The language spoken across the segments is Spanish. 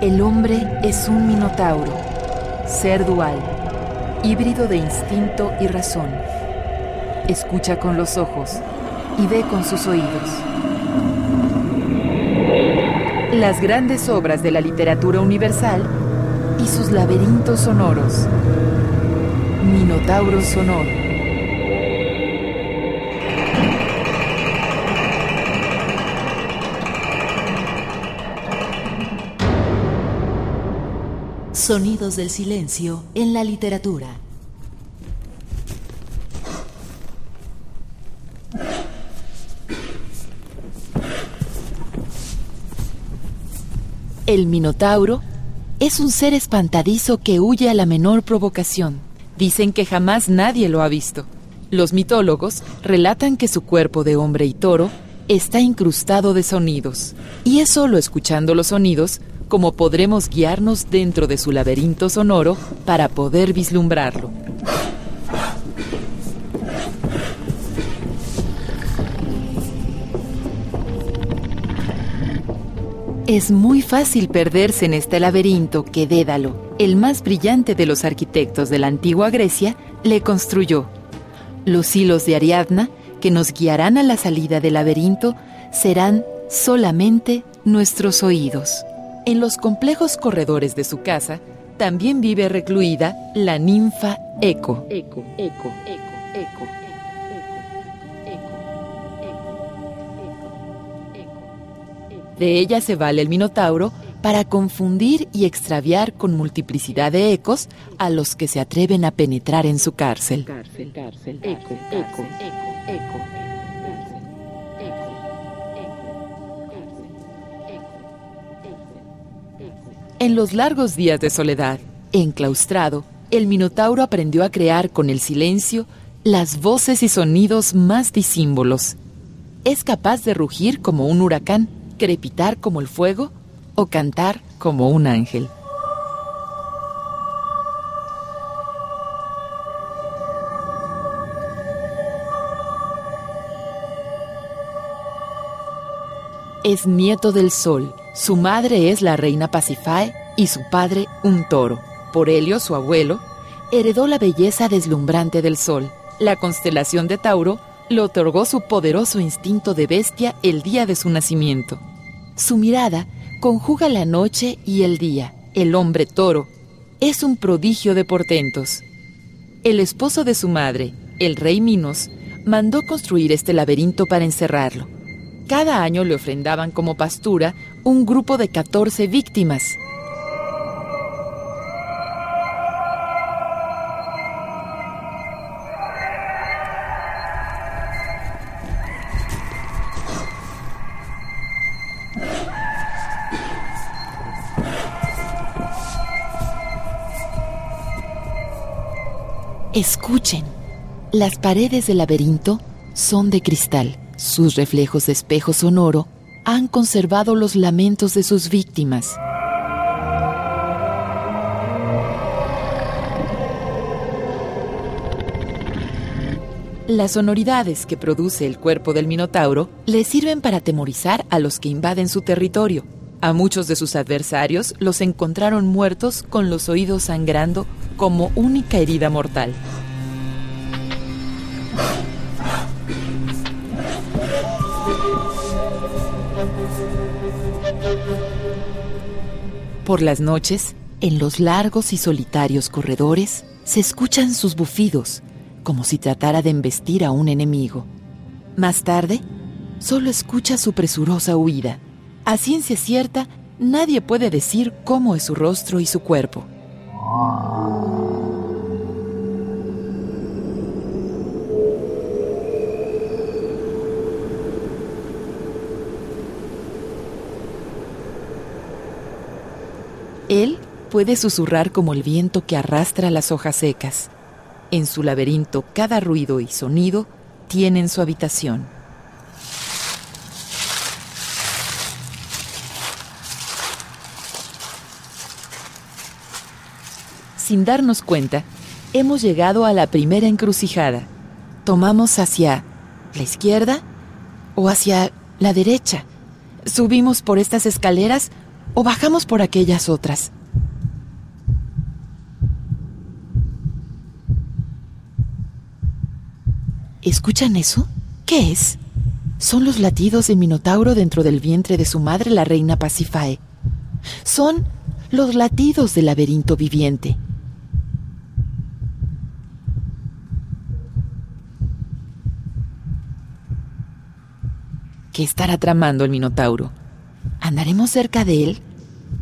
El hombre es un minotauro, ser dual, híbrido de instinto y razón. Escucha con los ojos y ve con sus oídos. Las grandes obras de la literatura universal y sus laberintos sonoros. Minotauro sonoro. Sonidos del silencio en la literatura. El Minotauro es un ser espantadizo que huye a la menor provocación. Dicen que jamás nadie lo ha visto. Los mitólogos relatan que su cuerpo de hombre y toro está incrustado de sonidos, y es solo escuchando los sonidos como podremos guiarnos dentro de su laberinto sonoro para poder vislumbrarlo. Es muy fácil perderse en este laberinto que Dédalo, el más brillante de los arquitectos de la antigua Grecia, le construyó. Los hilos de Ariadna, que nos guiarán a la salida del laberinto, serán solamente nuestros oídos. En los complejos corredores de su casa también vive recluida la ninfa Eco. Eco, Eco, Eco, Eco. De ella se vale el Minotauro para confundir y extraviar con multiplicidad de ecos a los que se atreven a penetrar en su cárcel. En los largos días de soledad, enclaustrado, el Minotauro aprendió a crear con el silencio las voces y sonidos más disímbolos. Es capaz de rugir como un huracán, crepitar como el fuego o cantar como un ángel. Es nieto del sol su madre es la reina Pasifae y su padre un toro. Por Helio, su abuelo, heredó la belleza deslumbrante del sol. La constelación de Tauro le otorgó su poderoso instinto de bestia el día de su nacimiento. Su mirada conjuga la noche y el día. El hombre toro es un prodigio de portentos. El esposo de su madre, el rey Minos, mandó construir este laberinto para encerrarlo. Cada año le ofrendaban como pastura un grupo de 14 víctimas. Escuchen, las paredes del laberinto son de cristal sus reflejos de espejo sonoro han conservado los lamentos de sus víctimas. Las sonoridades que produce el cuerpo del Minotauro le sirven para atemorizar a los que invaden su territorio. A muchos de sus adversarios los encontraron muertos con los oídos sangrando como única herida mortal. Por las noches, en los largos y solitarios corredores, se escuchan sus bufidos, como si tratara de embestir a un enemigo. Más tarde, solo escucha su presurosa huida. A ciencia cierta, nadie puede decir cómo es su rostro y su cuerpo. Él puede susurrar como el viento que arrastra las hojas secas. En su laberinto cada ruido y sonido tienen su habitación. Sin darnos cuenta, hemos llegado a la primera encrucijada. Tomamos hacia la izquierda o hacia la derecha. Subimos por estas escaleras o bajamos por aquellas otras. ¿Escuchan eso? ¿Qué es? Son los latidos del Minotauro dentro del vientre de su madre, la reina Pasifae. Son los latidos del laberinto viviente. ¿Qué estará tramando el Minotauro? ¿Andaremos cerca de él?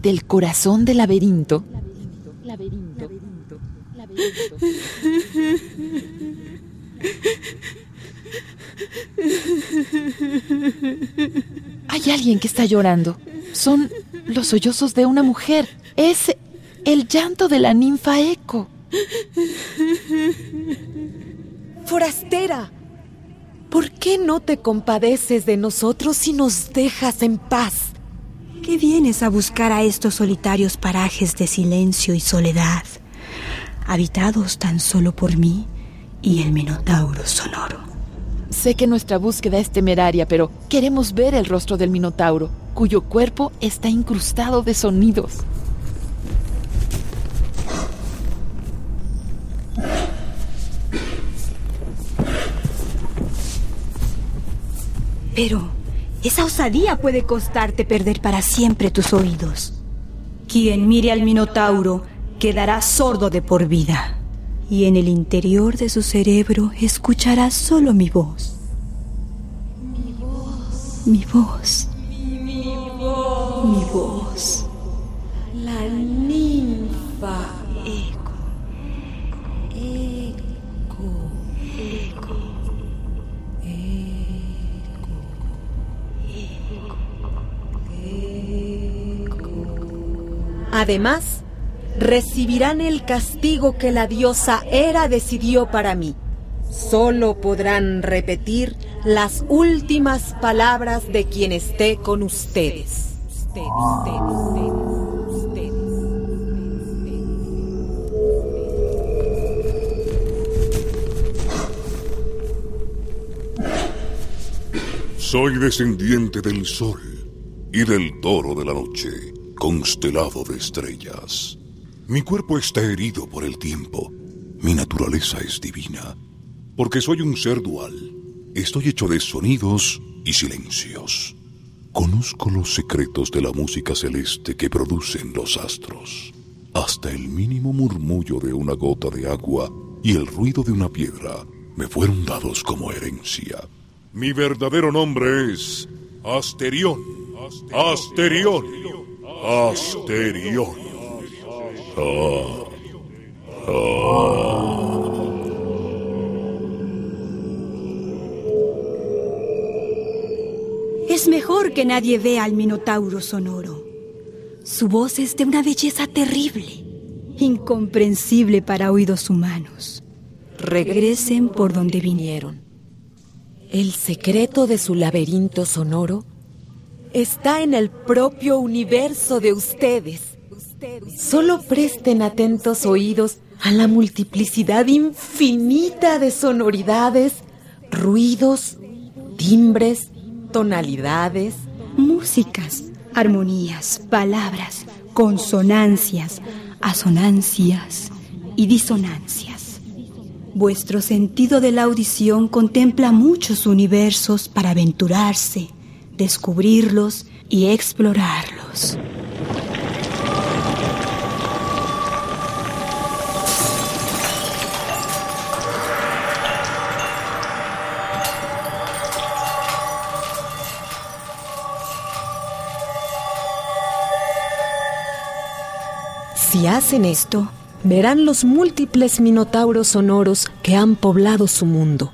¿Del corazón del laberinto? laberinto, laberinto, laberinto. Hay alguien que está llorando. Son los sollozos de una mujer. Es el llanto de la ninfa Eco. Forastera, ¿por qué no te compadeces de nosotros y nos dejas en paz? ¿Qué vienes a buscar a estos solitarios parajes de silencio y soledad, habitados tan solo por mí y el Minotauro sonoro? Sé que nuestra búsqueda es temeraria, pero queremos ver el rostro del Minotauro, cuyo cuerpo está incrustado de sonidos. Pero esa osadía puede costarte perder para siempre tus oídos. Quien mire al Minotauro quedará sordo de por vida y en el interior de su cerebro escuchará solo mi voz. Mi voz. Mi voz. Mi voz. Mi voz. La ninfa. Eco. Eco. Eco. Además, recibirán el castigo que la diosa Hera decidió para mí. Solo podrán repetir las últimas palabras de quien esté con ustedes. Soy descendiente del sol y del toro de la noche, constelado de estrellas. Mi cuerpo está herido por el tiempo. Mi naturaleza es divina. Porque soy un ser dual. Estoy hecho de sonidos y silencios. Conozco los secretos de la música celeste que producen los astros. Hasta el mínimo murmullo de una gota de agua y el ruido de una piedra me fueron dados como herencia. Mi verdadero nombre es Asterión. Asterión. Asterión. Es mejor que nadie vea al Minotauro sonoro. Su voz es de una belleza terrible, incomprensible para oídos humanos. Regresen por donde vinieron. El secreto de su laberinto sonoro está en el propio universo de ustedes. Solo presten atentos oídos a la multiplicidad infinita de sonoridades, ruidos, timbres, tonalidades, músicas, armonías, palabras, consonancias, asonancias y disonancias. Vuestro sentido de la audición contempla muchos universos para aventurarse, descubrirlos y explorarlos. Si hacen esto, verán los múltiples minotauros sonoros que han poblado su mundo.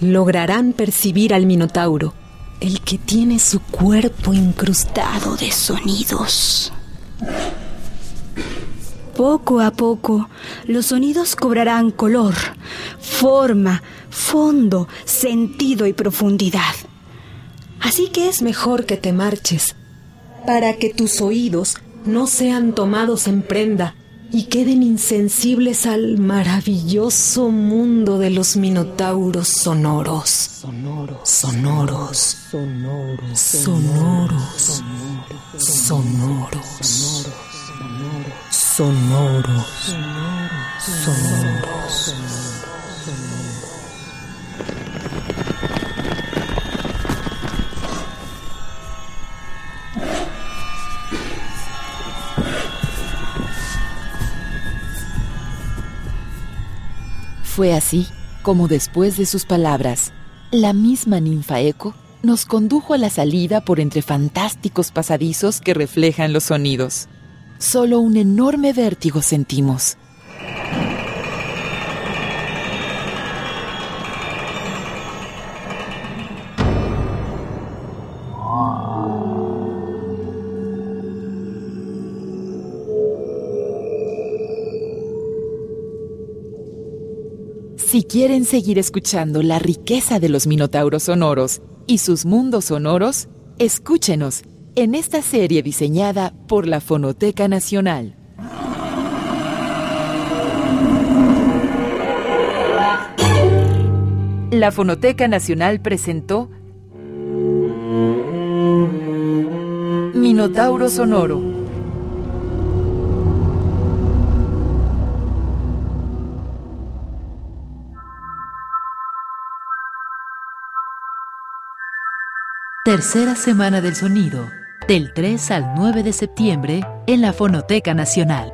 Lograrán percibir al minotauro, el que tiene su cuerpo incrustado de sonidos. Poco a poco, los sonidos cobrarán color, forma, fondo, sentido y profundidad. Así que es mejor que te marches, para que tus oídos no sean tomados en prenda y queden insensibles al maravilloso mundo de los minotauros sonoros. Sonoros, sonoros, sonoros, sonoros, sonoros, sonoros, sonoros. Fue así como después de sus palabras, la misma ninfa Eco nos condujo a la salida por entre fantásticos pasadizos que reflejan los sonidos. Solo un enorme vértigo sentimos. Si quieren seguir escuchando la riqueza de los minotauros sonoros y sus mundos sonoros, escúchenos en esta serie diseñada por la Fonoteca Nacional. La Fonoteca Nacional presentó Minotauro Sonoro Tercera Semana del Sonido, del 3 al 9 de septiembre en la Fonoteca Nacional.